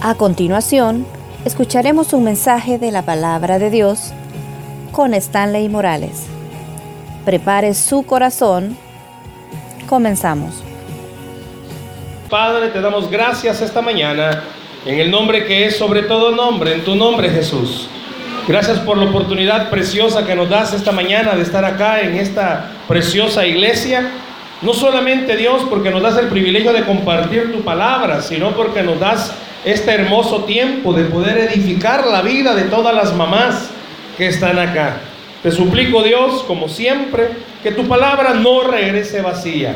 A continuación, escucharemos un mensaje de la palabra de Dios con Stanley Morales. Prepare su corazón. Comenzamos. Padre, te damos gracias esta mañana en el nombre que es sobre todo nombre, en tu nombre Jesús. Gracias por la oportunidad preciosa que nos das esta mañana de estar acá en esta preciosa iglesia. No solamente Dios porque nos das el privilegio de compartir tu palabra, sino porque nos das este hermoso tiempo de poder edificar la vida de todas las mamás que están acá. Te suplico Dios, como siempre, que tu palabra no regrese vacía,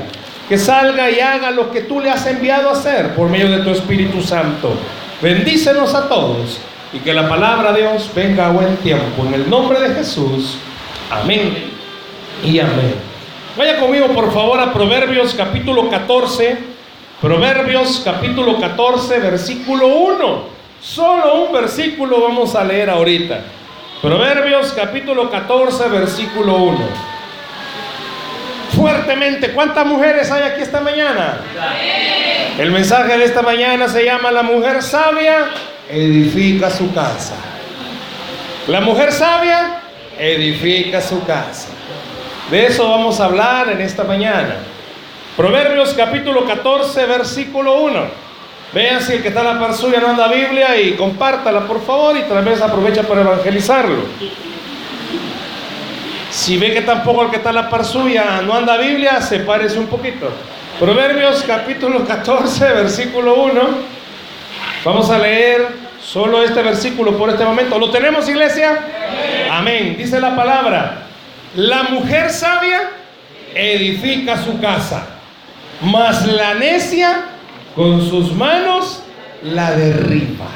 que salga y haga lo que tú le has enviado a hacer por medio de tu Espíritu Santo. Bendícenos a todos y que la palabra de Dios venga a buen tiempo. En el nombre de Jesús. Amén y amén. Vaya conmigo por favor a Proverbios capítulo 14. Proverbios capítulo 14, versículo 1. Solo un versículo vamos a leer ahorita. Proverbios capítulo 14, versículo 1. Fuertemente, ¿cuántas mujeres hay aquí esta mañana? El mensaje de esta mañana se llama La mujer sabia edifica su casa. La mujer sabia edifica su casa. De eso vamos a hablar en esta mañana. Proverbios capítulo 14, versículo 1. Vean si el que está en la par suya no anda Biblia y compártala por favor y tal vez aprovecha para evangelizarlo. Si ve que tampoco el que está en la par suya no anda Biblia, sepárese un poquito. Proverbios capítulo 14, versículo 1. Vamos a leer solo este versículo por este momento. ¿Lo tenemos, iglesia? Amén. Dice la palabra. La mujer sabia edifica su casa, mas la necia con sus manos la derriba.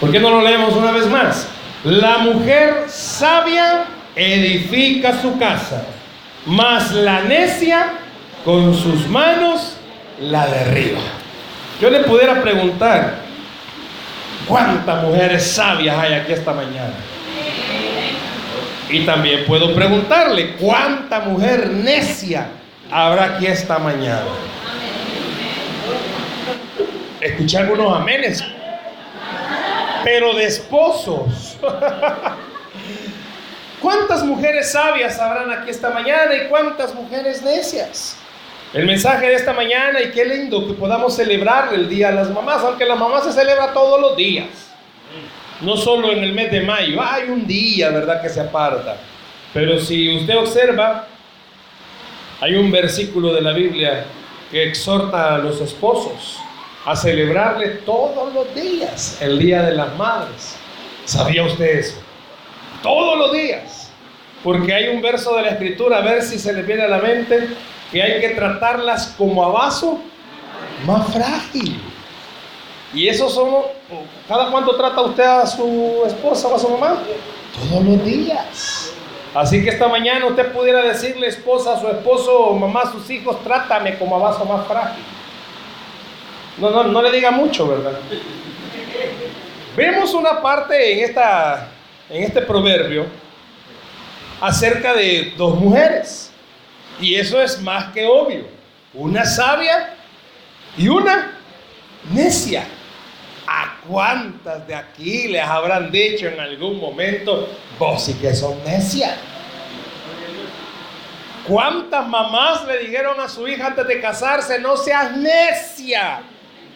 ¿Por qué no lo leemos una vez más? La mujer sabia edifica su casa, mas la necia con sus manos la derriba. Yo le pudiera preguntar, ¿cuántas mujeres sabias hay aquí esta mañana? Y también puedo preguntarle, ¿cuánta mujer necia habrá aquí esta mañana? Escuché algunos amenes, pero de esposos. ¿Cuántas mujeres sabias habrán aquí esta mañana y cuántas mujeres necias? El mensaje de esta mañana y qué lindo que podamos celebrar el Día de las Mamás, aunque la mamá se celebra todos los días, no solo en el mes de mayo, hay un día, ¿verdad?, que se aparta. Pero si usted observa, hay un versículo de la Biblia que exhorta a los esposos a celebrarle todos los días el Día de las Madres. ¿Sabía usted eso? Todos los días. Porque hay un verso de la Escritura, a ver si se le viene a la mente, que hay que tratarlas como a vaso más frágil. Y eso somos, ¿cada cuánto trata usted a su esposa o a su mamá? Todos los días. Así que esta mañana usted pudiera decirle esposa a su esposo o mamá a sus hijos, trátame como a vaso más frágil. No, no, no le diga mucho, ¿verdad? Vemos una parte en, esta, en este proverbio acerca de dos mujeres. Y eso es más que obvio. Una sabia y una necia. ¿A cuántas de aquí les habrán dicho en algún momento, vos sí que son necias? ¿Cuántas mamás le dijeron a su hija antes de casarse, no seas necia?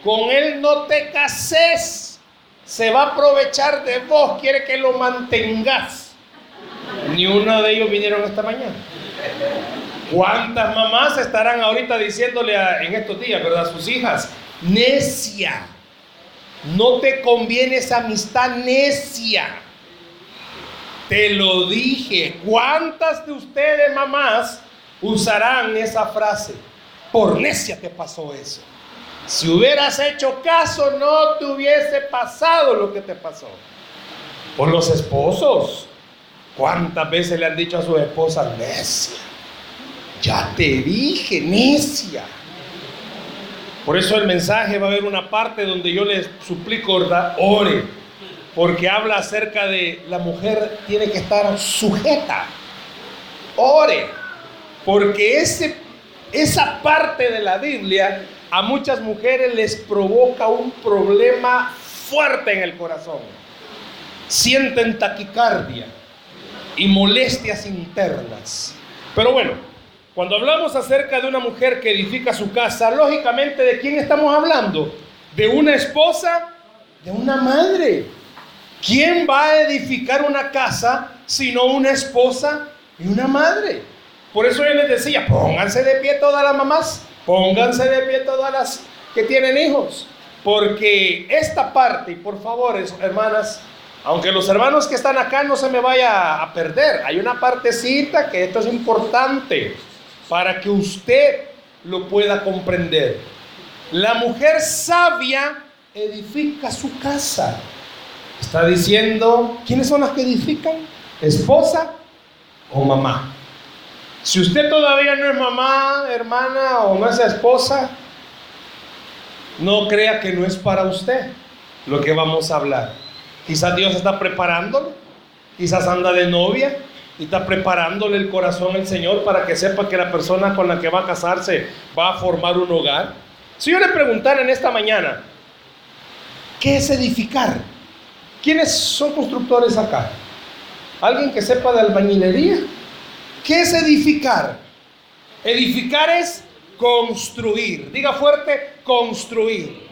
Con él no te cases. Se va a aprovechar de vos, quiere que lo mantengas. Ni uno de ellos vinieron esta mañana. ¿Cuántas mamás estarán ahorita diciéndole en estos días, verdad, a sus hijas, necia? No te conviene esa amistad necia. Te lo dije. ¿Cuántas de ustedes, mamás, usarán esa frase? Por necia te pasó eso. Si hubieras hecho caso, no te hubiese pasado lo que te pasó. Por los esposos. ¿Cuántas veces le han dicho a su esposa, necia? Ya te dije, necia. Por eso el mensaje va a haber una parte donde yo les suplico. Ore. Porque habla acerca de la mujer tiene que estar sujeta. Ore. Porque ese, esa parte de la Biblia a muchas mujeres les provoca un problema fuerte en el corazón. Sienten taquicardia y molestias internas. Pero bueno, cuando hablamos acerca de una mujer que edifica su casa, lógicamente, ¿de quién estamos hablando? ¿De una esposa? ¿De una madre? ¿Quién va a edificar una casa sino una esposa y una madre? Por eso yo les decía, pónganse de pie todas las mamás, pónganse de pie todas las que tienen hijos, porque esta parte, y por favor, hermanas, aunque los hermanos que están acá no se me vaya a perder, hay una partecita que esto es importante para que usted lo pueda comprender. La mujer sabia edifica su casa. Está diciendo, ¿quiénes son las que edifican? ¿Esposa o mamá? Si usted todavía no es mamá, hermana o no es esposa, no crea que no es para usted lo que vamos a hablar. Quizás Dios está preparándolo, quizás anda de novia y está preparándole el corazón al Señor para que sepa que la persona con la que va a casarse va a formar un hogar. Si yo le preguntara en esta mañana, ¿qué es edificar? ¿Quiénes son constructores acá? ¿Alguien que sepa de albañilería? ¿Qué es edificar? Edificar es construir. Diga fuerte, construir.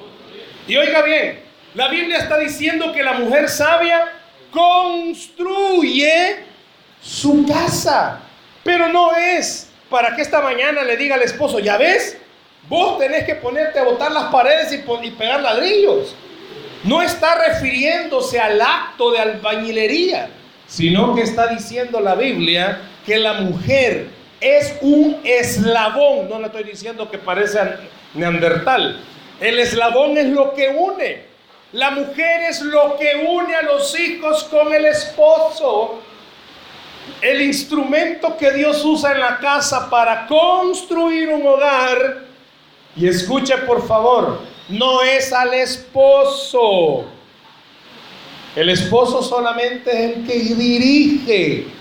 Y oiga bien, la Biblia está diciendo que la mujer sabia construye su casa. Pero no es para que esta mañana le diga al esposo, ya ves, vos tenés que ponerte a botar las paredes y, y pegar ladrillos. No está refiriéndose al acto de albañilería, sino que está diciendo la Biblia que la mujer es un eslabón. No le estoy diciendo que parece neandertal. El eslabón es lo que une. La mujer es lo que une a los hijos con el esposo. El instrumento que Dios usa en la casa para construir un hogar. Y escuche por favor, no es al esposo. El esposo solamente es el que dirige.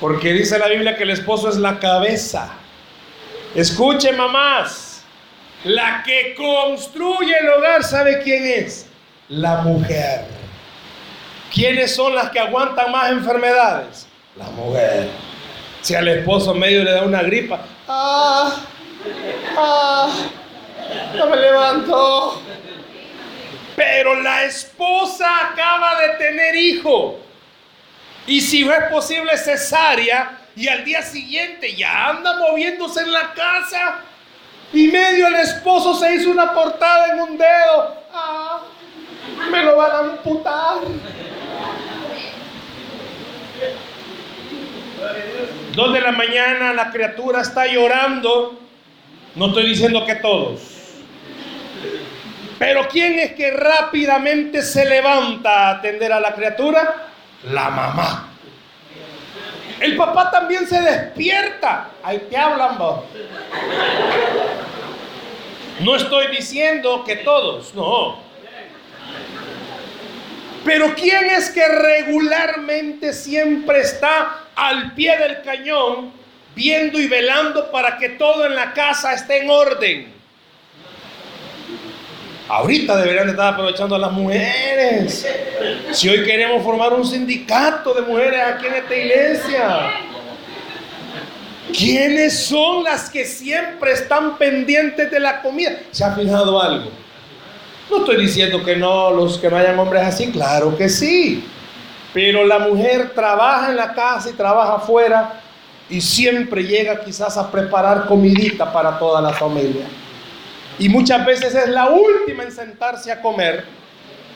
Porque dice la Biblia que el esposo es la cabeza. Escuche, mamás. La que construye el hogar, ¿sabe quién es? La mujer. ¿Quiénes son las que aguantan más enfermedades? La mujer. Si al esposo medio le da una gripa, ¡ah! ¡ah! No me levanto. Pero la esposa acaba de tener hijo. Y si no es posible cesárea y al día siguiente ya anda moviéndose en la casa y medio el esposo se hizo una portada en un dedo. Ah, me lo van a amputar. Dos de la mañana la criatura está llorando. No estoy diciendo que todos. Pero ¿quién es que rápidamente se levanta a atender a la criatura? La mamá. El papá también se despierta. Ahí te hablan vos. No estoy diciendo que todos, no. Pero ¿quién es que regularmente siempre está al pie del cañón viendo y velando para que todo en la casa esté en orden? Ahorita deberían estar aprovechando a las mujeres. Si hoy queremos formar un sindicato de mujeres aquí en esta iglesia. ¿Quiénes son las que siempre están pendientes de la comida? ¿Se ha fijado algo? No estoy diciendo que no, los que no hayan hombres así, claro que sí. Pero la mujer trabaja en la casa y trabaja afuera y siempre llega quizás a preparar comidita para toda la familia. Y muchas veces es la última en sentarse a comer.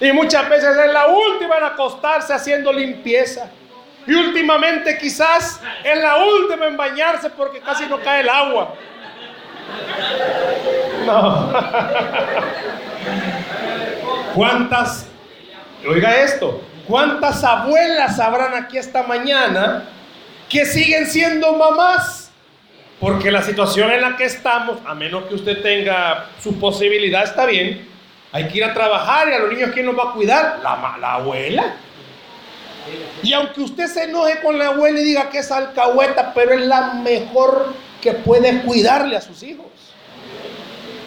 Y muchas veces es la última en acostarse haciendo limpieza. Y últimamente quizás es la última en bañarse porque casi no cae el agua. No. ¿Cuántas, oiga esto, cuántas abuelas habrán aquí esta mañana que siguen siendo mamás? Porque la situación en la que estamos, a menos que usted tenga su posibilidad, está bien. Hay que ir a trabajar y a los niños, ¿quién nos va a cuidar? La, la abuela. Y aunque usted se enoje con la abuela y diga que es alcahueta, pero es la mejor que puede cuidarle a sus hijos.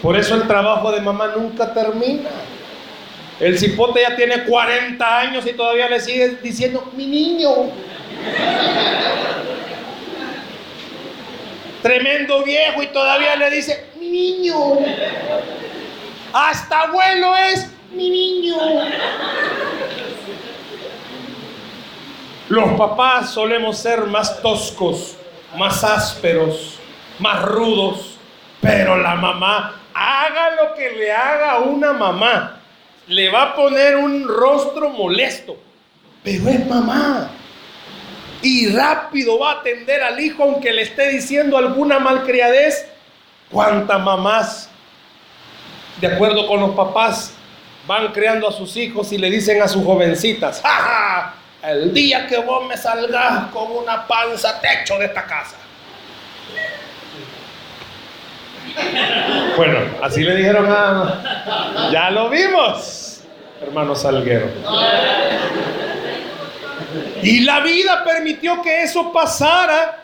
Por eso el trabajo de mamá nunca termina. El cipote ya tiene 40 años y todavía le sigue diciendo, mi niño. Tremendo viejo y todavía le dice, mi niño. Hasta abuelo es mi niño. Los papás solemos ser más toscos, más ásperos, más rudos, pero la mamá, haga lo que le haga una mamá, le va a poner un rostro molesto, pero es mamá. Y rápido va a atender al hijo aunque le esté diciendo alguna malcriadez. ¿Cuántas mamás, de acuerdo con los papás, van creando a sus hijos y le dicen a sus jovencitas, ¡Ja, el día que vos me salgas con una panza, techo de esta casa. Bueno, así le dijeron a... Ya lo vimos, hermano Salguero. Y la vida permitió que eso pasara.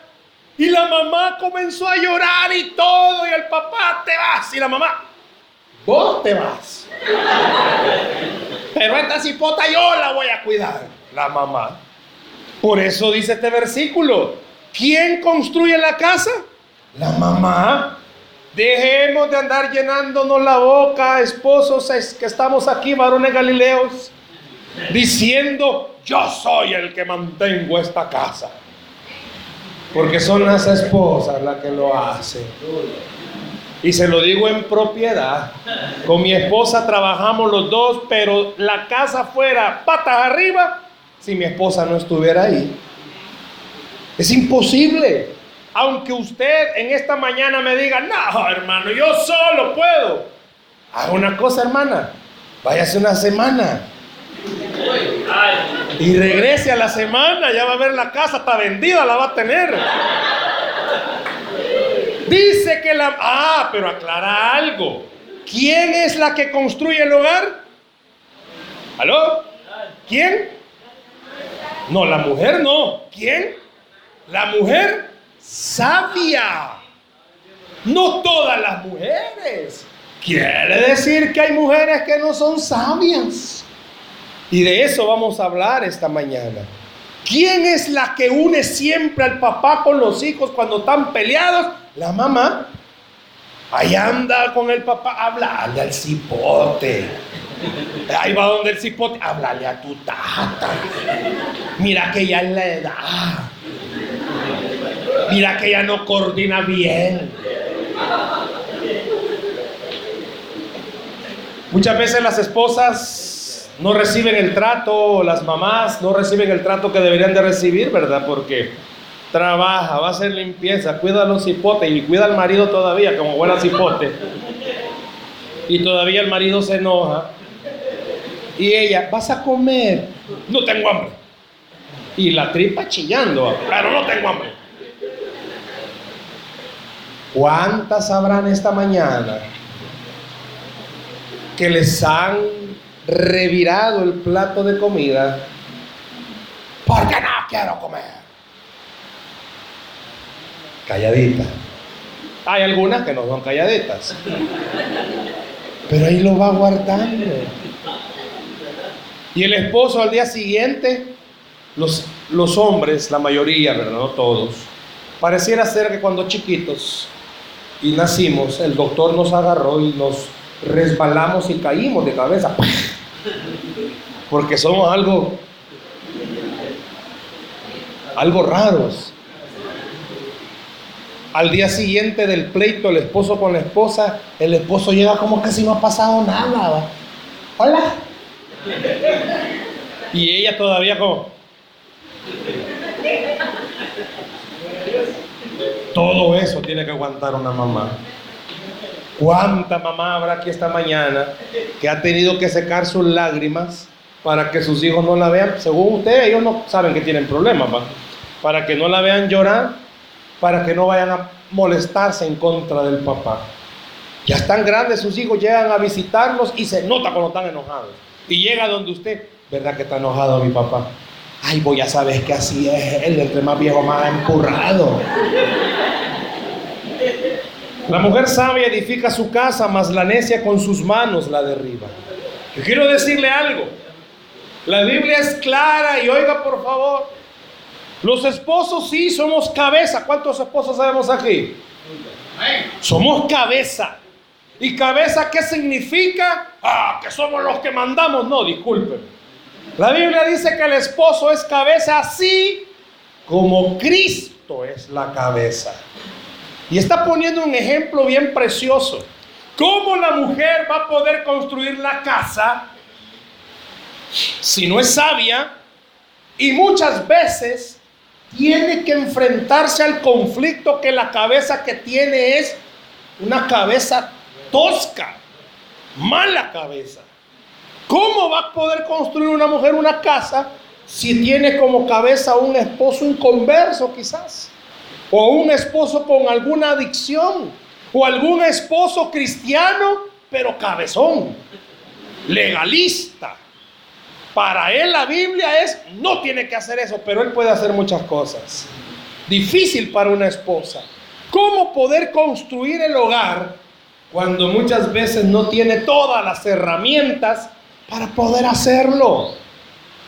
Y la mamá comenzó a llorar y todo. Y el papá, te vas. Y la mamá, vos te vas. Pero esta cipota yo la voy a cuidar. La mamá. Por eso dice este versículo. ¿Quién construye la casa? La mamá. Dejemos de andar llenándonos la boca, esposos que estamos aquí, varones galileos, diciendo, yo soy el que mantengo esta casa. Porque son las esposas las que lo hacen. Y se lo digo en propiedad. Con mi esposa trabajamos los dos, pero la casa fuera patas arriba si mi esposa no estuviera ahí. Es imposible. Aunque usted en esta mañana me diga, no, hermano, yo solo puedo. Haga una cosa, hermana. Váyase una semana. Y regrese a la semana, ya va a ver la casa, está vendida, la va a tener. Dice que la... Ah, pero aclara algo. ¿Quién es la que construye el hogar? ¿Aló? ¿Quién? No, la mujer no. ¿Quién? La mujer sabia. No todas las mujeres. Quiere decir que hay mujeres que no son sabias. Y de eso vamos a hablar esta mañana. ¿Quién es la que une siempre al papá con los hijos cuando están peleados? La mamá. Ahí anda con el papá, háblale al cipote. Ahí va donde el cipote, háblale a tu tata. Mira que ya es la edad. Mira que ya no coordina bien. Muchas veces las esposas no reciben el trato, las mamás no reciben el trato que deberían de recibir, ¿verdad? Porque trabaja, va a hacer limpieza, cuida a los cipotes y cuida al marido todavía como buena cipote. Y todavía el marido se enoja. Y ella, vas a comer. No tengo hambre. Y la tripa chillando, pero no tengo hambre. ¿Cuántas habrán esta mañana que les han revirado el plato de comida porque no quiero comer? Calladita. Hay algunas que no son calladitas. Pero ahí lo va guardando. Y el esposo al día siguiente, los, los hombres, la mayoría, ¿verdad? No todos, pareciera ser que cuando chiquitos y nacimos, el doctor nos agarró y nos resbalamos y caímos de cabeza. Porque somos algo, algo raros. Al día siguiente del pleito, el esposo con la esposa, el esposo llega como que si no ha pasado nada. Hola. Y ella todavía como... Todo eso tiene que aguantar una mamá. ¿Cuánta mamá habrá aquí esta mañana que ha tenido que secar sus lágrimas para que sus hijos no la vean? Según usted, ellos no saben que tienen problemas, Para que no la vean llorar, para que no vayan a molestarse en contra del papá. Ya están grandes sus hijos, llegan a visitarlos y se nota cuando están enojados. Y llega donde usted, ¿verdad que está enojado mi papá? Ay, voy a saber que así es él, entre más viejo, más empurrado. La mujer sabia edifica su casa, mas la necia con sus manos la derriba. Yo quiero decirle algo. La Biblia es clara y oiga por favor. Los esposos sí somos cabeza. ¿Cuántos esposos sabemos aquí? Somos cabeza. ¿Y cabeza qué significa? Ah, que somos los que mandamos. No, disculpen. La Biblia dice que el esposo es cabeza así como Cristo es la cabeza. Y está poniendo un ejemplo bien precioso. ¿Cómo la mujer va a poder construir la casa si no es sabia? Y muchas veces tiene que enfrentarse al conflicto que la cabeza que tiene es una cabeza tosca, mala cabeza. ¿Cómo va a poder construir una mujer una casa si tiene como cabeza un esposo inconverso quizás? O un esposo con alguna adicción. O algún esposo cristiano, pero cabezón, legalista. Para él la Biblia es, no tiene que hacer eso, pero él puede hacer muchas cosas. Difícil para una esposa. ¿Cómo poder construir el hogar cuando muchas veces no tiene todas las herramientas para poder hacerlo?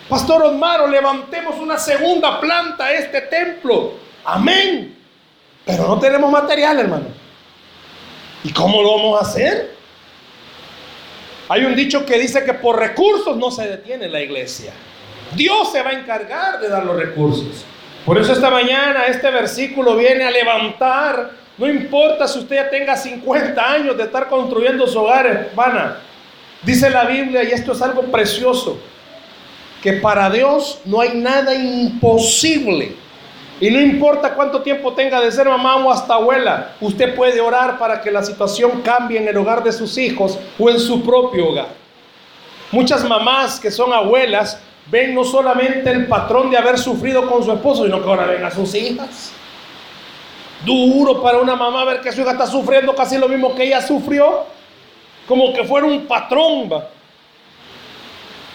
Pastor Osmaro, levantemos una segunda planta a este templo. Amén. Pero no tenemos material, hermano. ¿Y cómo lo vamos a hacer? Hay un dicho que dice que por recursos no se detiene la iglesia. Dios se va a encargar de dar los recursos. Por eso esta mañana este versículo viene a levantar, no importa si usted ya tenga 50 años de estar construyendo su hogar, hermana. Dice la Biblia, y esto es algo precioso, que para Dios no hay nada imposible. Y no importa cuánto tiempo tenga de ser mamá o hasta abuela, usted puede orar para que la situación cambie en el hogar de sus hijos o en su propio hogar. Muchas mamás que son abuelas ven no solamente el patrón de haber sufrido con su esposo, sino que ahora ven a sus hijas. Duro para una mamá ver que su hija está sufriendo casi lo mismo que ella sufrió, como que fuera un patrón.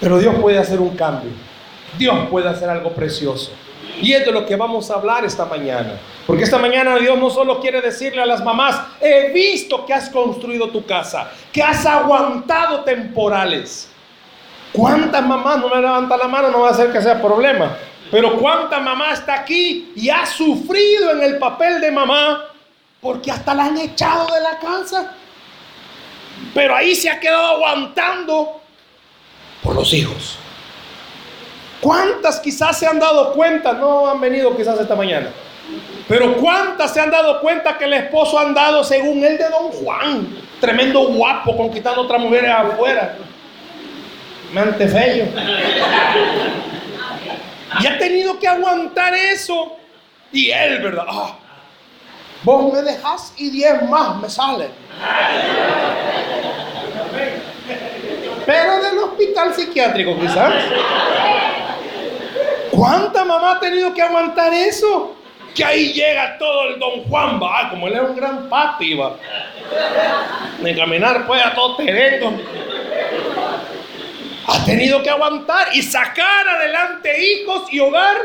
Pero Dios puede hacer un cambio. Dios puede hacer algo precioso. Y es de lo que vamos a hablar esta mañana. Porque esta mañana Dios no solo quiere decirle a las mamás, he visto que has construido tu casa, que has aguantado temporales. ¿Cuántas mamás, no me levanta la mano, no va a ser que sea problema, pero cuánta mamá está aquí y ha sufrido en el papel de mamá porque hasta la han echado de la casa? Pero ahí se ha quedado aguantando por los hijos. ¿Cuántas quizás se han dado cuenta? No han venido quizás esta mañana. Pero ¿cuántas se han dado cuenta que el esposo ha andado según el de don Juan? Tremendo guapo, conquistando otras mujeres afuera. Mente feo. Y ha tenido que aguantar eso. Y él, ¿verdad? Ah, vos me dejas y diez más me salen. Pero del hospital psiquiátrico quizás. ¿Cuánta mamá ha tenido que aguantar eso? Que ahí llega todo el don Juan, va, como él era un gran papi, va. De caminar pues a todo terreno. Ha tenido que aguantar y sacar adelante hijos y hogar.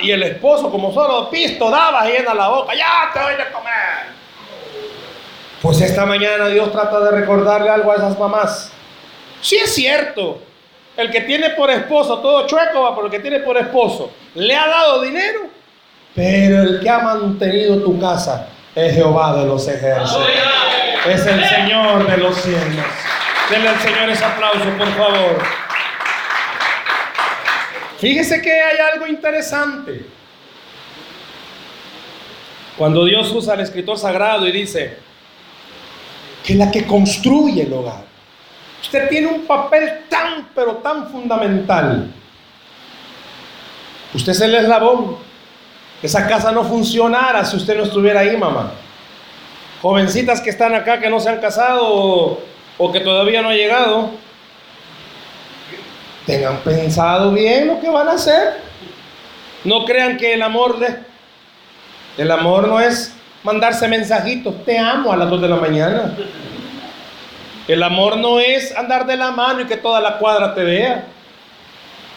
y el esposo, como solo pisto daba, llena la boca, ya te voy a comer. Pues esta mañana Dios trata de recordarle algo a esas mamás. Sí es cierto, el que tiene por esposo, todo chueco va por el que tiene por esposo, le ha dado dinero, pero el que ha mantenido tu casa es Jehová de los ejércitos. Es el Señor de los cielos. Denle al Señor ese aplauso, por favor. Fíjese que hay algo interesante. Cuando Dios usa al escritor sagrado y dice que la que construye el hogar Usted tiene un papel tan, pero tan fundamental. Usted es el eslabón. Esa casa no funcionara si usted no estuviera ahí, mamá. Jovencitas que están acá que no se han casado o, que todavía no han llegado, tengan pensado bien lo que van a hacer. No crean que el amor el amor no es mandarse mensajitos, te amo a las 2 de la mañana. El amor no es andar de la mano y que toda la cuadra te vea.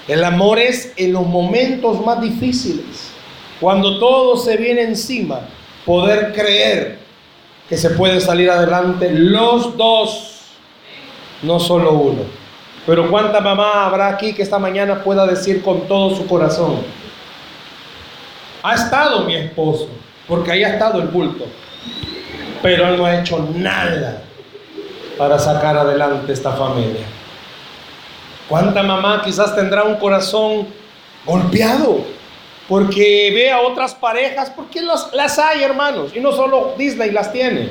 El amor es en los momentos más difíciles, cuando todo se viene encima, poder creer que se puede salir adelante los dos. no solo uno. Pero cuánta mamá habrá aquí que esta mañana pueda decir con todo su corazón, ha estado mi esposo, porque ahí ha estado el bulto, pero él no ha hecho nada para sacar adelante esta familia. ¿Cuánta mamá quizás tendrá un corazón golpeado? Porque ve a otras parejas, porque las hay hermanos, y no solo Disney las tiene,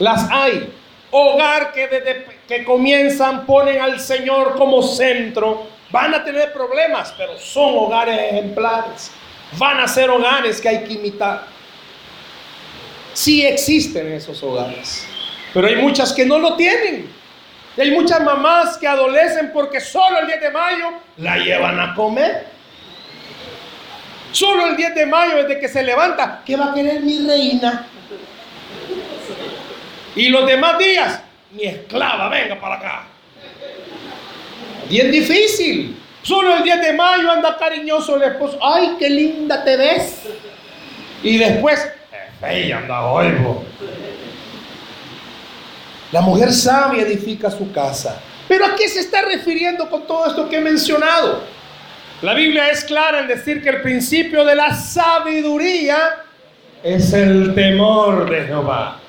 las hay. Hogar que desde que comienzan ponen al Señor como centro, van a tener problemas, pero son hogares ejemplares. Van a ser hogares que hay que imitar. Sí existen esos hogares, pero hay muchas que no lo tienen. Y hay muchas mamás que adolecen porque solo el 10 de mayo la llevan a comer. Solo el 10 de mayo, desde que se levanta, ¿qué va a querer mi reina? Y los demás días, mi esclava, venga para acá. Bien difícil. Solo el 10 de mayo anda cariñoso el esposo. Ay, qué linda te ves. Y después, ella anda hoy. La mujer sabia edifica su casa. Pero ¿a qué se está refiriendo con todo esto que he mencionado? La Biblia es clara en decir que el principio de la sabiduría es el temor de Jehová.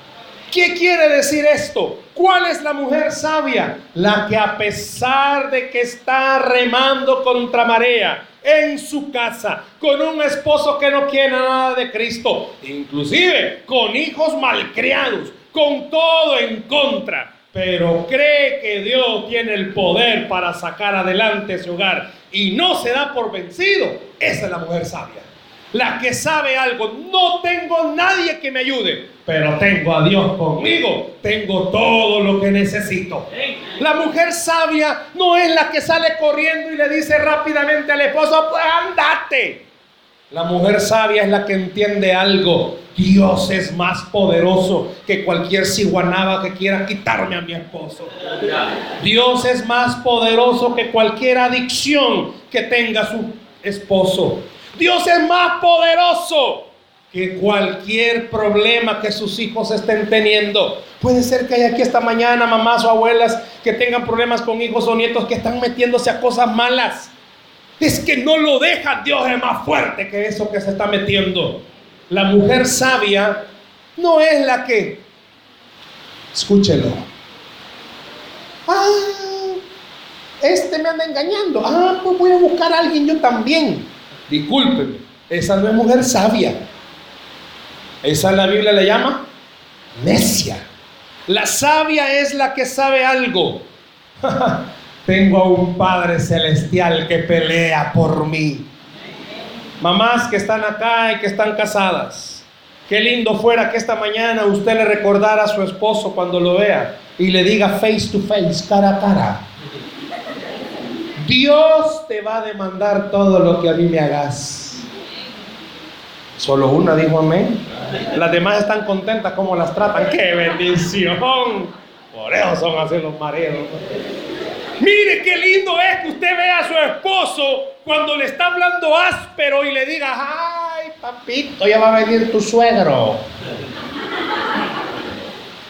¿Qué quiere decir esto? ¿Cuál es la mujer sabia? La que a pesar de que está remando contra marea en su casa, con un esposo que no quiere nada de Cristo, inclusive con hijos malcriados, con todo en contra, pero cree que Dios tiene el poder para sacar adelante su hogar y no se da por vencido, esa es la mujer sabia la que sabe algo. No tengo nadie que me ayude, pero tengo a Dios conmigo. Tengo todo lo que necesito. La mujer sabia no es la que sale corriendo y le dice rápidamente al esposo, pues andate. La mujer sabia es la que entiende algo. Dios es más poderoso que cualquier ciguanaba que quiera quitarme a mi esposo. Dios es más poderoso que cualquier adicción que tenga su esposo. Dios es más poderoso que cualquier problema que sus hijos estén teniendo. Puede ser que haya aquí esta mañana mamás o abuelas que tengan problemas con hijos o nietos que están metiéndose a cosas malas. Es que no lo dejan. Dios es más fuerte que eso que se está metiendo. La mujer sabia no es la que, escúchelo. Ah, este me anda engañando. Ah, pues voy a buscar a alguien yo también. Discúlpeme, esa no es mujer sabia. Esa la Biblia le llama necia. La sabia es la que sabe algo. Tengo a un Padre Celestial que pelea por mí. Mamás que están acá y que están casadas. Qué lindo fuera que esta mañana usted le recordara a su esposo cuando lo vea y le diga face to face, cara a cara. Dios te va a demandar todo lo que a mí me hagas. Solo una dijo amén. Las demás están contentas como las tratan. ¡Qué bendición! Por eso son así los maridos. Mire qué lindo es que usted vea a su esposo cuando le está hablando áspero y le diga, ay papito, ya va a venir tu suegro.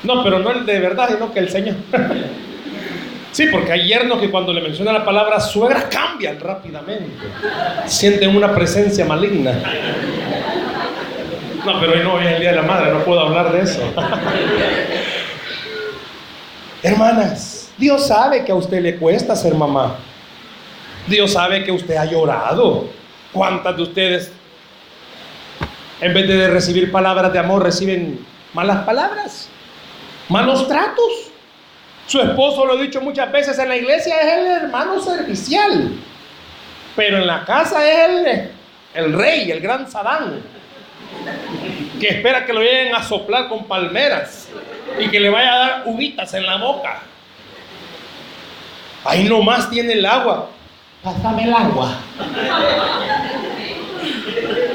No, pero no el de verdad, sino que el Señor. Sí, porque hay yernos que cuando le menciona la palabra suegra cambian rápidamente. Sienten una presencia maligna. No, pero hoy no, hoy es el Día de la Madre, no puedo hablar de eso. Hermanas, Dios sabe que a usted le cuesta ser mamá. Dios sabe que usted ha llorado. ¿Cuántas de ustedes, en vez de recibir palabras de amor, reciben malas palabras? ¿Malos tratos? Su esposo, lo he dicho muchas veces, en la iglesia es el hermano servicial, pero en la casa es el, el rey, el gran Sadán, que espera que lo lleguen a soplar con palmeras y que le vaya a dar uvitas en la boca. Ahí nomás tiene el agua. Pásame el agua.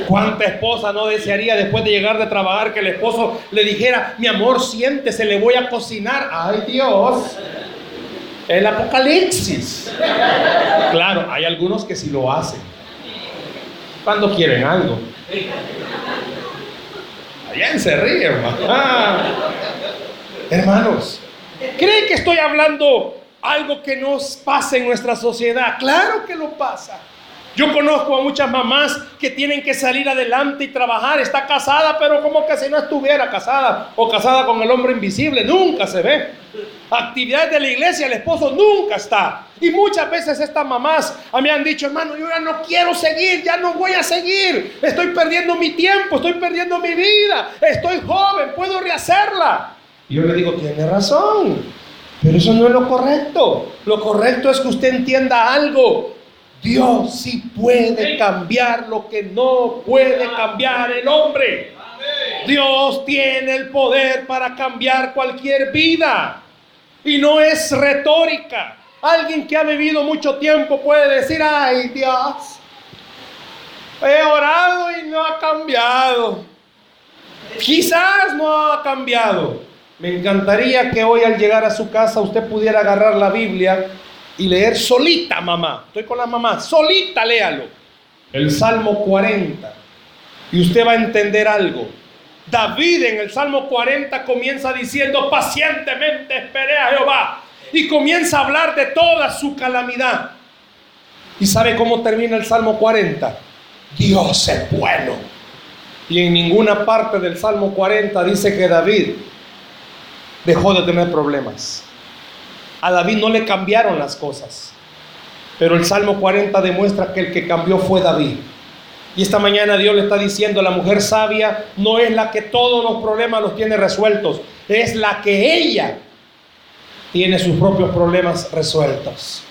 ¿Cuánta esposa no desearía después de llegar de trabajar que el esposo le dijera, mi amor, siéntese, le voy a cocinar? Ay Dios, el apocalipsis. Claro, hay algunos que sí lo hacen. Cuando quieren algo. Allá se ríe, hermano. Ah. Hermanos, ¿creen que estoy hablando algo que nos pasa en nuestra sociedad. Claro que lo pasa. Yo conozco a muchas mamás que tienen que salir adelante y trabajar. Está casada, pero como que si no estuviera casada o casada con el hombre invisible. Nunca se ve. Actividades de la iglesia, el esposo nunca está. Y muchas veces estas mamás a mí han dicho, hermano, yo ya no quiero seguir, ya no voy a seguir. Estoy perdiendo mi tiempo, estoy perdiendo mi vida. Estoy joven, puedo rehacerla. Y yo le digo, tiene razón. Pero eso no es lo correcto. Lo correcto es que usted entienda algo. Dios sí puede cambiar lo que no puede cambiar el hombre. Dios tiene el poder para cambiar cualquier vida. Y no es retórica. Alguien que ha vivido mucho tiempo puede decir, ay Dios, he orado y no ha cambiado. Quizás no ha cambiado. Me encantaría que hoy al llegar a su casa usted pudiera agarrar la Biblia y leer solita, mamá. Estoy con la mamá. Solita léalo. El Salmo 40. Y usted va a entender algo. David en el Salmo 40 comienza diciendo, pacientemente esperé a Jehová. Y comienza a hablar de toda su calamidad. ¿Y sabe cómo termina el Salmo 40? Dios es bueno. Y en ninguna parte del Salmo 40 dice que David dejó de tener problemas. A David no le cambiaron las cosas. Pero el Salmo 40 demuestra que el que cambió fue David. Y esta mañana Dios le está diciendo, la mujer sabia no es la que todos los problemas los tiene resueltos, es la que ella tiene sus propios problemas resueltos.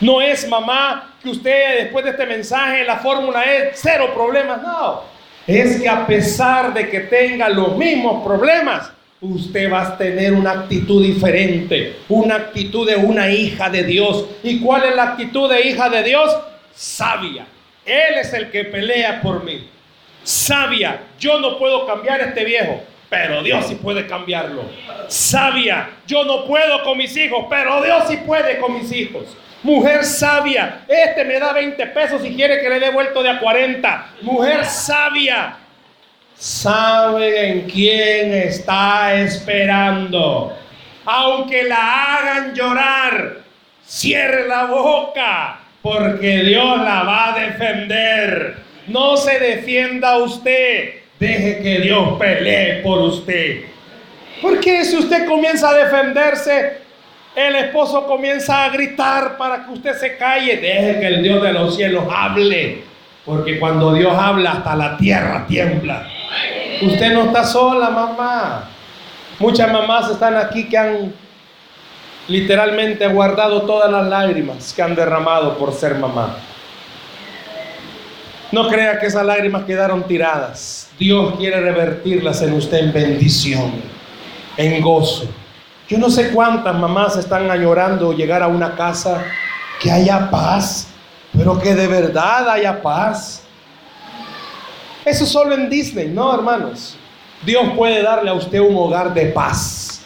No es mamá que usted después de este mensaje la fórmula es cero problemas, no. Es que a pesar de que tenga los mismos problemas, usted va a tener una actitud diferente, una actitud de una hija de Dios. ¿Y cuál es la actitud de hija de Dios? Sabia. Él es el que pelea por mí. Sabia, yo no puedo cambiar a este viejo, pero Dios sí puede cambiarlo. Sabia, yo no puedo con mis hijos, pero Dios sí puede con mis hijos. Mujer sabia, este me da 20 pesos y quiere que le dé vuelto de a 40. Mujer sabia, sabe en quién está esperando. Aunque la hagan llorar, cierre la boca, porque Dios la va a defender. No se defienda usted, deje que Dios pelee por usted. Porque si usted comienza a defenderse, el esposo comienza a gritar para que usted se calle. Deje que el Dios de los cielos hable. Porque cuando Dios habla, hasta la tierra tiembla. Usted no está sola, mamá. Muchas mamás están aquí que han literalmente guardado todas las lágrimas que han derramado por ser mamá. No crea que esas lágrimas quedaron tiradas. Dios quiere revertirlas en usted en bendición, en gozo. Yo no sé cuántas mamás están añorando llegar a una casa que haya paz, pero que de verdad haya paz. Eso solo en Disney, no, hermanos. Dios puede darle a usted un hogar de paz,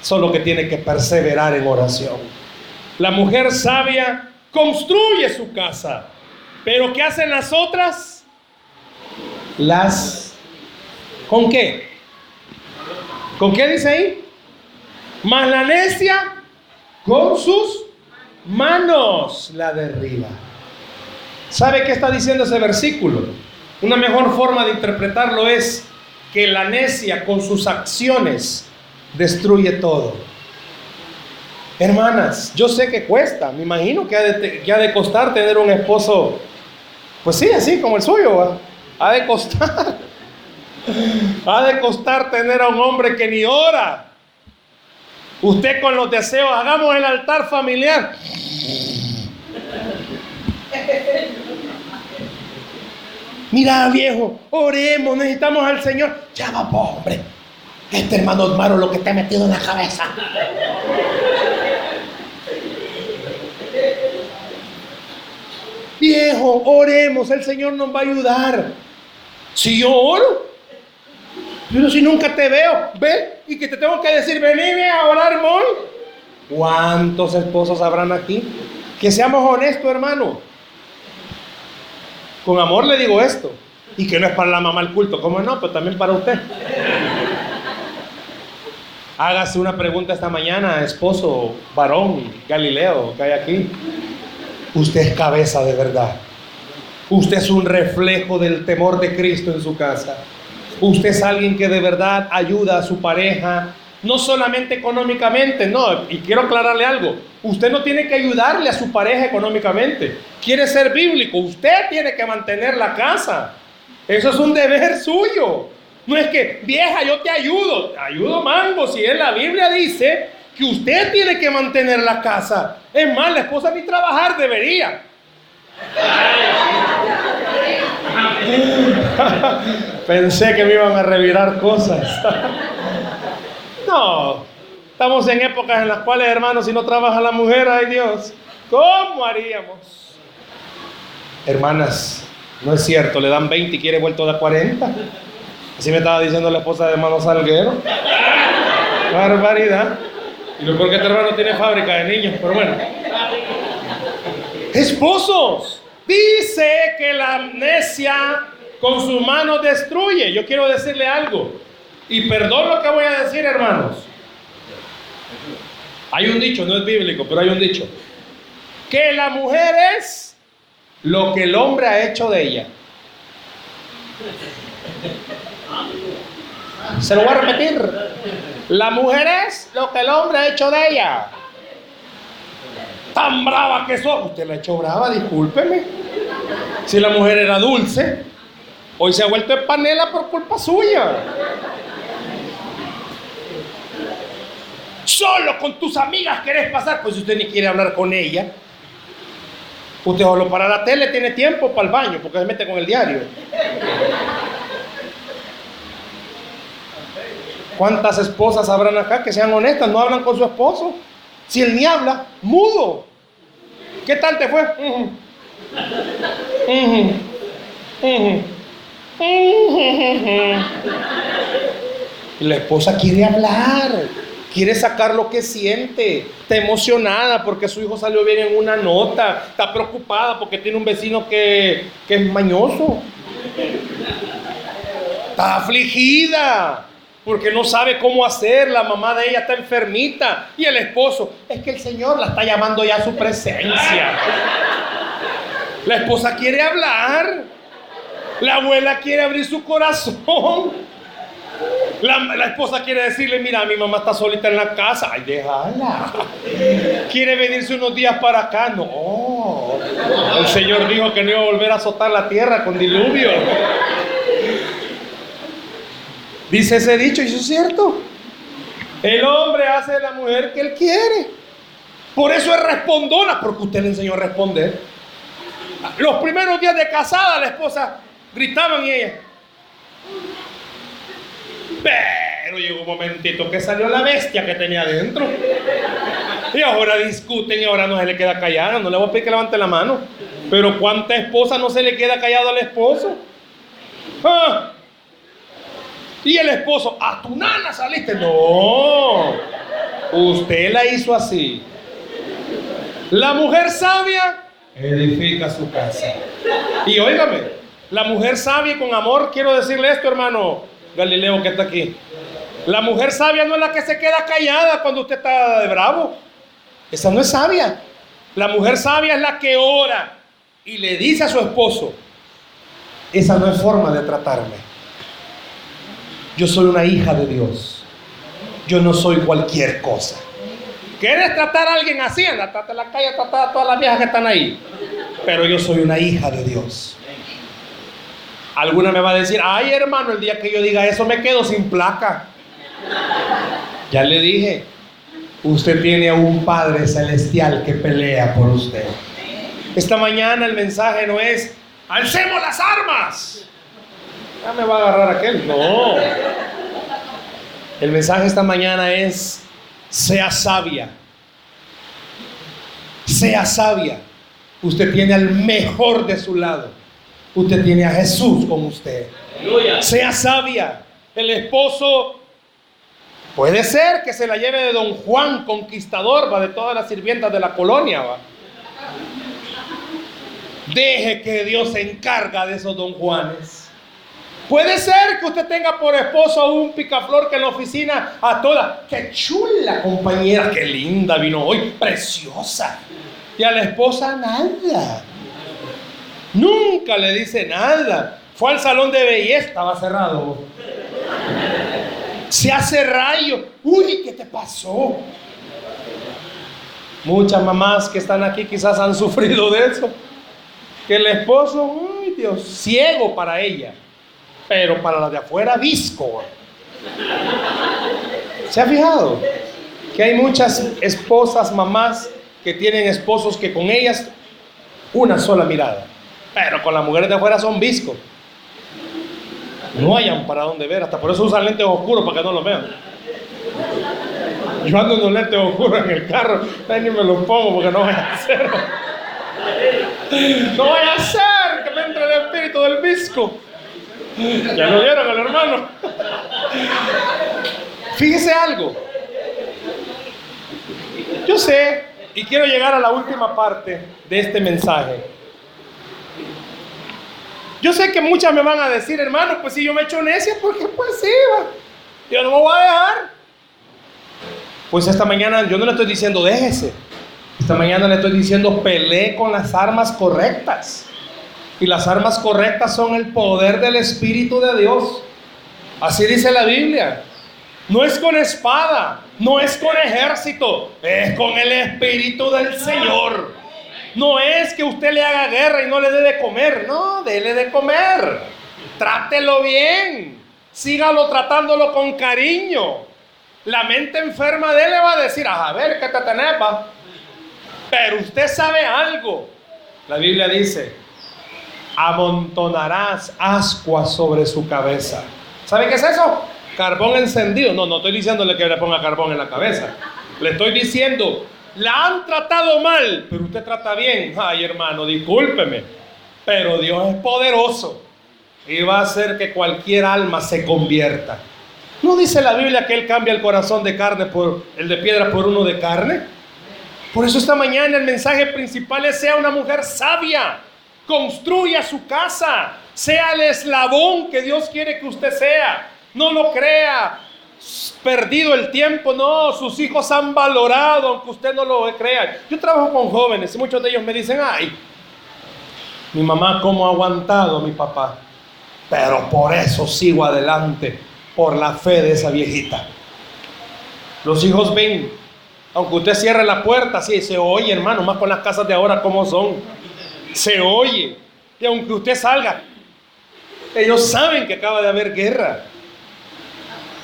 solo que tiene que perseverar en oración. La mujer sabia construye su casa, pero ¿qué hacen las otras? Las... ¿Con qué? ¿Con qué dice ahí? Más la necia con sus manos la derriba. ¿Sabe qué está diciendo ese versículo? Una mejor forma de interpretarlo es que la necia con sus acciones destruye todo. Hermanas, yo sé que cuesta, me imagino que ha de, costar tener un esposo, pues sí, así como el suyo, ha de costar. ha de costar tener a un hombre que ni ora. Usted con los deseos, hagamos el altar familiar. Mira, viejo, oremos, necesitamos al Señor. Ya va, hombre. Este hermano Osmaro lo que te ha metido en la cabeza. Viejo, oremos, el Señor nos va a ayudar. Si yo oro, pero si nunca te veo, ve y que te tengo que decir, venime a orar hoy. ¿Cuántos esposos habrán aquí? Que seamos honestos, hermano. Con amor le digo esto. Y que no es para la mamá el culto, ¿cómo no? Pero también para usted. Hágase una pregunta esta mañana, esposo, varón, Galileo, que hay aquí. Usted es cabeza de verdad. Usted es un reflejo del temor de Cristo en su casa. Usted es alguien que de verdad ayuda a su pareja, no solamente económicamente, no. Y quiero aclararle algo. Usted no tiene que ayudarle a su pareja económicamente. Quiere ser bíblico. Usted tiene que mantener la casa. Eso es un deber suyo. No es que, vieja, yo te ayudo. Ayudo mango. Si en la Biblia dice que usted tiene que mantener la casa. Es más, la esposa ni trabajar debería. Pensé que me iban a revirar cosas. no, estamos en épocas en las cuales, hermanos, si no trabaja la mujer, ay Dios, ¿cómo haríamos? Hermanas, no es cierto, le dan 20 y quiere vuelto de 40. Así me estaba diciendo la esposa de hermano Salguero. Barbaridad. Y lo porque este hermano tiene fábrica de niños, pero bueno. Esposos, dice que la amnesia con sus manos destruye. Yo quiero decirle algo. Y perdón lo que voy a decir, hermanos. Hay un dicho, no es bíblico, pero hay un dicho. Que la mujer es lo que el hombre ha hecho de ella. Se lo voy a repetir. La mujer es lo que el hombre ha hecho de ella. Tan brava que sos. Usted la hecho brava, discúlpeme. Si la mujer era dulce, hoy se ha vuelto en panela por culpa suya. Solo con tus amigas querés pasar, pues usted ni quiere hablar con ella. Usted solo para la tele tiene tiempo para el baño, porque se mete con el diario. ¿Cuántas esposas habrán acá que sean honestas? No hablan con su esposo. Si él ni habla, mudo. ¿Qué tal te fue? La esposa quiere hablar, quiere sacar lo que siente, está emocionada porque su hijo salió bien en una nota, está preocupada porque tiene un vecino que, que es mañoso, está afligida porque no sabe cómo hacer, la mamá de ella está enfermita. Y el esposo, es que el Señor la está llamando ya a su presencia. La esposa quiere hablar, la abuela quiere abrir su corazón. La, esposa quiere decirle, mira, mi mamá está solita en la casa. Ay, déjala. Quiere venirse unos días para acá. No. El Señor dijo que no iba a volver a azotar la tierra con diluvio. Dice ese dicho, y eso es cierto. El hombre hace de la mujer que él quiere. Por eso es respondona, porque usted le enseñó a responder. Los primeros días de casada, la esposa gritaban y ella. Pero llegó un momentito que salió la bestia que tenía adentro. Y ahora discuten y ahora no se le queda callada. No le voy a pedir que levante la mano. Pero ¿cuánta esposa no se le queda callado al esposo? ¿Ah? Y el esposo, a tu nana saliste. No, usted la hizo así. La mujer sabia edifica su casa. Y óigame, la mujer sabia con amor, quiero decirle esto, hermano Galileo que está aquí. La mujer sabia no es la que se queda callada cuando usted está de bravo. Esa no es sabia. La mujer sabia es la que ora y le dice a su esposo, esa no es forma de tratarme. Yo soy una hija de Dios. Yo no soy cualquier cosa. ¿Quieres tratar a alguien así? Anda, la calle, trata a todas las viejas que están ahí. Pero yo soy una hija de Dios. Alguna me va a decir, ay hermano, el día que yo diga eso me quedo sin placa. Ya le dije, usted tiene a un Padre Celestial que pelea por usted. Esta mañana el mensaje no es, alcemos las armas. Ya me va a agarrar aquel. No. El mensaje esta mañana es, sea sabia. Sea sabia. Usted tiene al mejor de su lado. Usted tiene a Jesús con usted. Sea sabia. El esposo puede ser que se la lleve de don Juan, conquistador, va de todas las sirvientas de la colonia. Va. Deje que Dios se encarga de esos don Juanes. Puede ser que usted tenga por esposo a un picaflor que en la oficina a toda, qué chula compañera, qué linda vino hoy, preciosa. Y a la esposa nada. Nunca le dice nada. Fue al salón de belleza, estaba cerrado. Se hace rayo. Uy, ¿qué te pasó? Muchas mamás que están aquí quizás han sufrido de eso. Que el esposo, uy Dios, ciego para ella pero para la de afuera visco. ¿Se ha fijado? Que hay muchas esposas, mamás, que tienen esposos que con ellas una sola mirada, pero con las mujeres de afuera son visco. No hayan para dónde ver, hasta por eso usan lentes oscuros para que no lo vean. Yo ando en los lentes oscuros en el carro, ni me los pongo porque no voy a hacer. No voy a hacer que me entre el espíritu del visco. Ya lo vieron al hermano. Fíjese algo. Yo sé, y quiero llegar a la última parte de este mensaje. Yo sé que muchas me van a decir, hermano, pues si yo me echo necia, porque pues sí, yo no me voy a dejar. Pues esta mañana yo no le estoy diciendo déjese. Esta mañana le estoy diciendo pelee con las armas correctas. Y las armas correctas son el poder del Espíritu de Dios. Así dice la Biblia. No es con espada, no es con ejército, es con el Espíritu del Señor. No es que usted le haga guerra y no le dé de comer, no, dele de comer. Trátelo bien, sígalo tratándolo con cariño. La mente enferma de él le va a decir, a ver, ¿qué te tenés, Pero usted sabe algo. La Biblia dice, amontonarás ascuas sobre su cabeza. ¿Sabe qué es eso? Carbón encendido. No, no estoy diciéndole que le ponga carbón en la cabeza. Le estoy diciendo, la han tratado mal, pero usted trata bien. Ay, hermano, discúlpeme. Pero Dios es poderoso y va a hacer que cualquier alma se convierta. ¿No dice la Biblia que Él cambia el corazón de carne por el de piedra por uno de carne? Por eso esta mañana el mensaje principal es sea una mujer sabia Construya su casa. Sea el eslabón que Dios quiere que usted sea. No lo crea perdido el tiempo. No, sus hijos han valorado, aunque usted no lo crea. Yo trabajo con jóvenes y muchos de ellos me dicen, ay, mi mamá cómo ha aguantado mi papá. Pero por eso sigo adelante, por la fe de esa viejita. Los hijos ven, aunque usted cierre la puerta, sí, se oye, hermano, más con las casas de ahora como son se oye. Y aunque usted salga, ellos saben que acaba de haber guerra.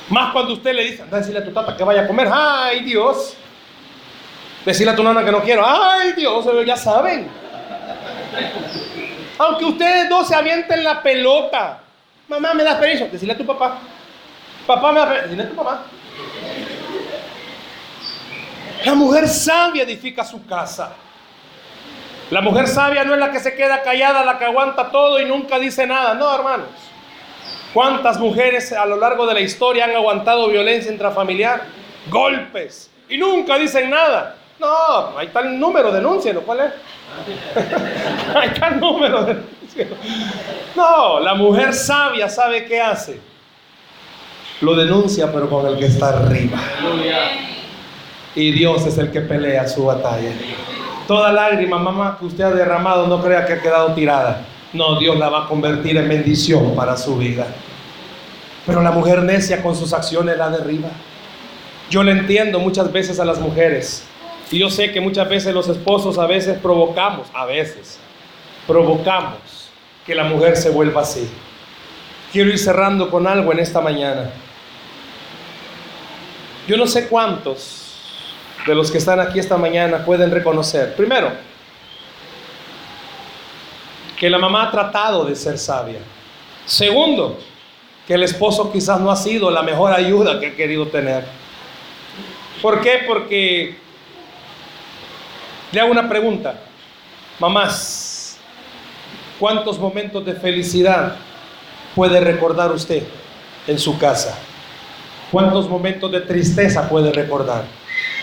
Más cuando usted le dice, anda a tu tata que vaya a comer, ay Dios. Decirle a tu nana que no quiero, ay Dios, ellos ya saben. Aunque ustedes dos se avienten la pelota, mamá, me das permiso, decirle a tu papá. Papá, me da permiso, decirle a tu papá. La mujer sabia edifica su casa. La mujer sabia no es la que se queda callada, la que aguanta todo y nunca dice nada. No, hermanos. ¿Cuántas mujeres a lo largo de la historia han aguantado violencia intrafamiliar? Golpes. Y nunca dicen nada. No, está el número, denúncielo. ¿Cuál es? está el número, denúncielo. No, la mujer sabia sabe qué hace. Lo denuncia, pero con el que está arriba. Y Dios es el que pelea su batalla. Toda lágrima, mamá, que usted ha derramado, no crea que ha quedado tirada. No, Dios la va a convertir en bendición para su vida. Pero la mujer necia con sus acciones la derriba. Yo le entiendo muchas veces a las mujeres. Y yo sé que muchas veces los esposos a veces provocamos, a veces, provocamos que la mujer se vuelva así. Quiero ir cerrando con algo en esta mañana. Yo no sé cuántos de los que están aquí esta mañana pueden reconocer. Primero, que la mamá ha tratado de ser sabia. Segundo, que el esposo quizás no ha sido la mejor ayuda que ha querido tener. ¿Por qué? Porque le hago una pregunta. Mamás, ¿cuántos momentos de felicidad puede recordar usted en su casa? ¿Cuántos momentos de tristeza puede recordar?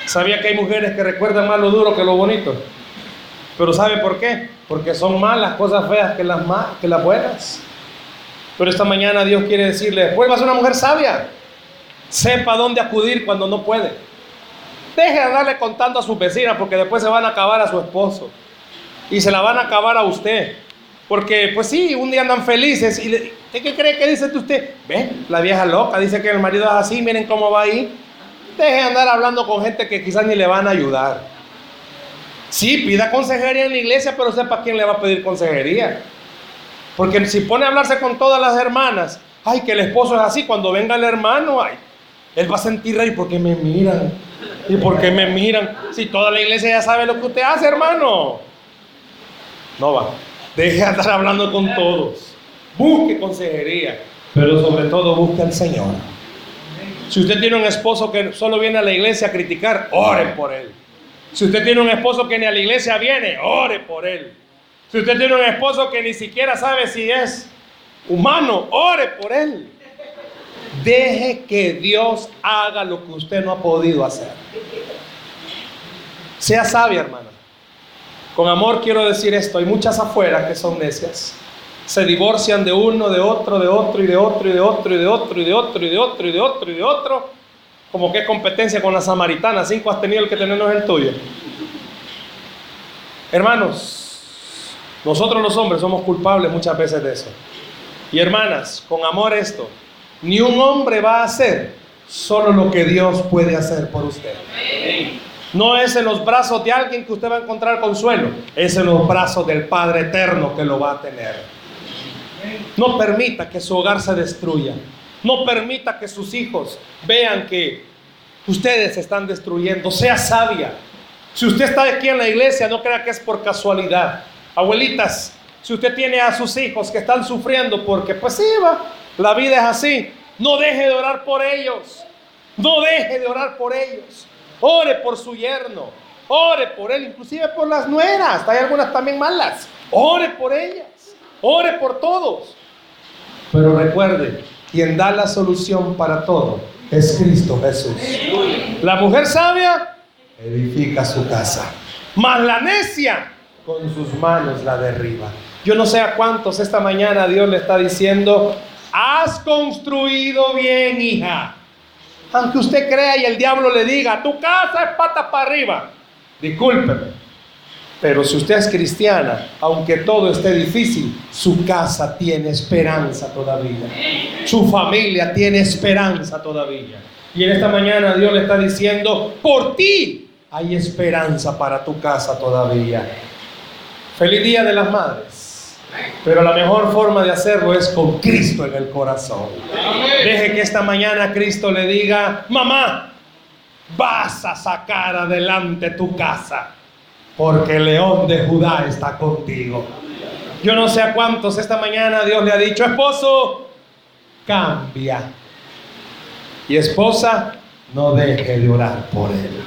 Sabía que hay mujeres que recuerdan más lo duro que lo bonito. Pero ¿sabe por qué? Porque son más las cosas feas que las, que las buenas. Pero esta mañana Dios quiere decirle, vuelvas una mujer sabia. Sepa dónde acudir cuando no puede. Deje de darle contando a sus vecinas porque después se van a acabar a su esposo. Y se la van a acabar a usted. Porque, pues sí, un día andan felices. ¿Y qué cree que dice usted? Ve, la vieja loca dice que el marido es así, miren cómo va ahí. Deje de andar hablando con gente que quizás ni le van a ayudar. Sí, pida consejería en la iglesia, pero sepa quién le va a pedir consejería. Porque si pone a hablarse con todas las hermanas, ay, que el esposo es así, cuando venga el hermano, ay, él va a sentir rey porque me miran. ¿Y porque me miran? Si toda la iglesia ya sabe lo que usted hace, hermano. No va. Deje de andar hablando con todos. Busque consejería. Pero sobre todo busque al Señor. Si usted tiene un esposo que solo viene a la iglesia a criticar, ore por él. Si usted tiene un esposo que ni a la iglesia viene, ore por él. Si usted tiene un esposo que ni siquiera sabe si es humano, ore por él. Deje que Dios haga lo que usted no ha podido hacer. Sea sabia, hermana. Con amor quiero decir esto. Hay muchas afuera que son necias. Se divorcian de uno, de otro, de otro, y de otro, y de otro, y de otro, y de otro, y de otro, y de otro, y de otro. Como que competencia con la samaritana. Cinco has tenido el que tenernos el tuyo. Hermanos, nosotros los hombres somos culpables muchas veces de eso. Y hermanas, con amor esto, ni un hombre va a hacer solo lo que Dios puede hacer por usted. No es en los brazos de alguien que usted va a encontrar consuelo, es en los brazos del Padre Eterno que lo va a tener. No permita que su hogar se destruya. No permita que sus hijos vean que ustedes se están destruyendo. Sea sabia. Si usted está aquí en la iglesia, no crea que es por casualidad. Abuelitas, si usted tiene a sus hijos que están sufriendo porque pues sí, va, la vida es así, no deje de orar por ellos. No deje de orar por ellos. Ore por su yerno. Ore por él, inclusive por las nueras. Hay algunas también malas. Ore por ellas. Ore por todos. Pero recuerde, quien da la solución para todo es Cristo Jesús. La mujer sabia edifica su casa. Mas la necia con sus manos la derriba. Yo no sé a cuántos esta mañana Dios le está diciendo, has construido bien, hija. Aunque usted crea y el diablo le diga, tu casa es pata para arriba. Discúlpeme. Pero si usted es cristiana, aunque todo esté difícil, su casa tiene esperanza todavía. Su familia tiene esperanza todavía. Y en esta mañana Dios le está diciendo, por ti hay esperanza para tu casa todavía. Feliz Día de las Madres. Pero la mejor forma de hacerlo es con Cristo en el corazón. Deje que esta mañana Cristo le diga, mamá, vas a sacar adelante tu casa, porque el león de Judá está contigo. Yo no sé a cuántos esta mañana Dios le ha dicho, esposo, cambia. Y esposa, no deje de orar por él.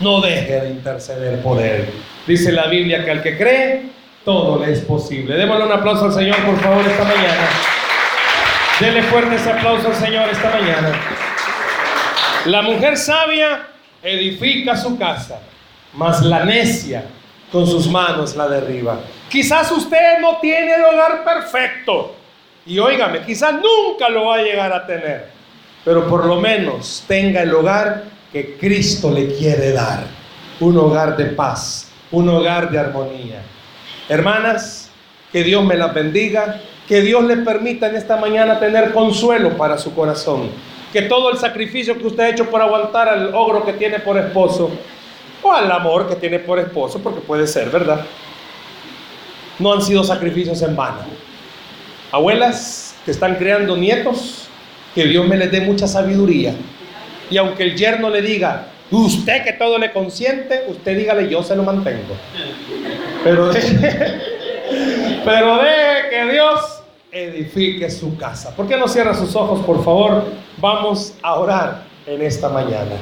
No deje de interceder por él. Dice la Biblia que al que cree, todo le es posible. Démosle un aplauso al Señor, por favor, esta mañana. Dele fuerte ese aplauso al Señor esta mañana. La mujer sabia edifica su casa, mas la necia con sus manos la derriba. Quizás usted no tiene el hogar perfecto. Y óigame, quizás nunca lo va a llegar a tener. Pero por lo menos tenga el hogar que Cristo le quiere dar. Un hogar de paz, un hogar de armonía. Hermanas, que Dios me las bendiga, que Dios le permita en esta mañana tener consuelo para su corazón. Que todo el sacrificio que usted ha hecho por aguantar al ogro que tiene por esposo, o al amor que tiene por esposo, porque puede ser, ¿verdad? No han sido sacrificios en vano. Abuelas que están creando nietos, que Dios me les dé mucha sabiduría. Y aunque el yerno le diga, usted que todo le consiente, usted dígale, yo se lo mantengo. Pero deje, pero deje que Dios edifique su casa. ¿Por qué no cierra sus ojos, por favor? Vamos a orar en esta mañana.